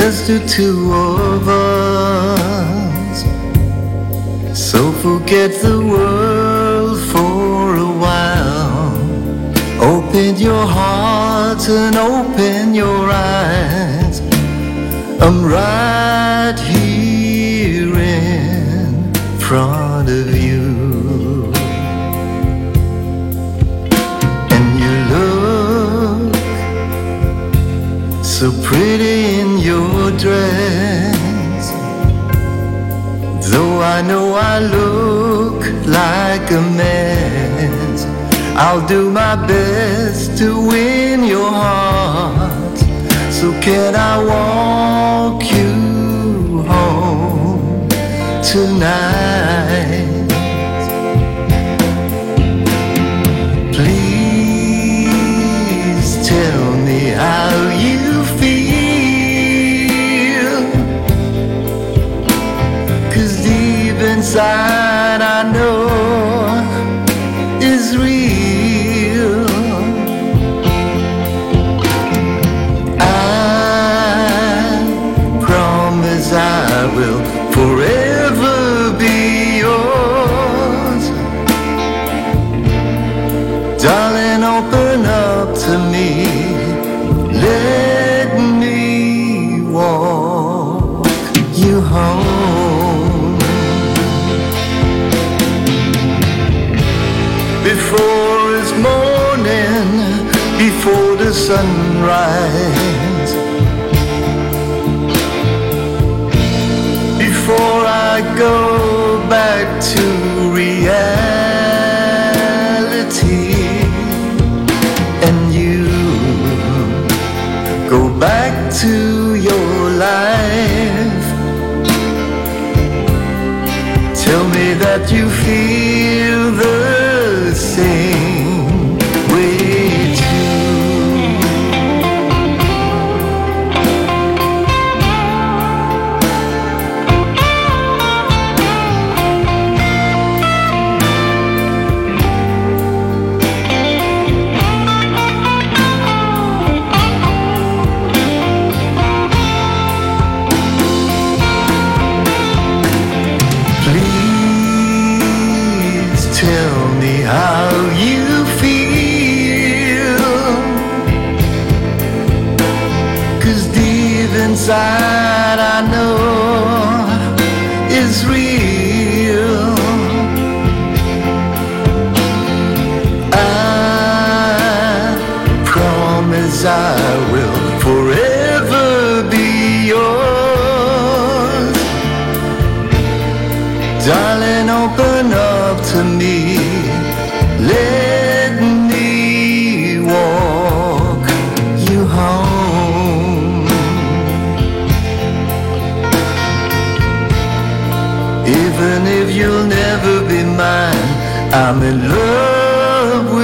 just the two of us. So forget the world for a while. Open your heart and open your eyes. I'm right here in front of you. And you look so pretty dress. Though I know I look like a mess, I'll do my best to win your heart. So can I walk you home tonight? Please tell me how inside I know is real. Before it's morning, before the sunrise. Before I go back to reality and you go back to your life. Tell me that you feel the same me how you feel. Cause deep inside I know it's real. I promise I will forever be yours. Darling, open up to me. Let me walk you home. Even if you'll never be mine, I'm in love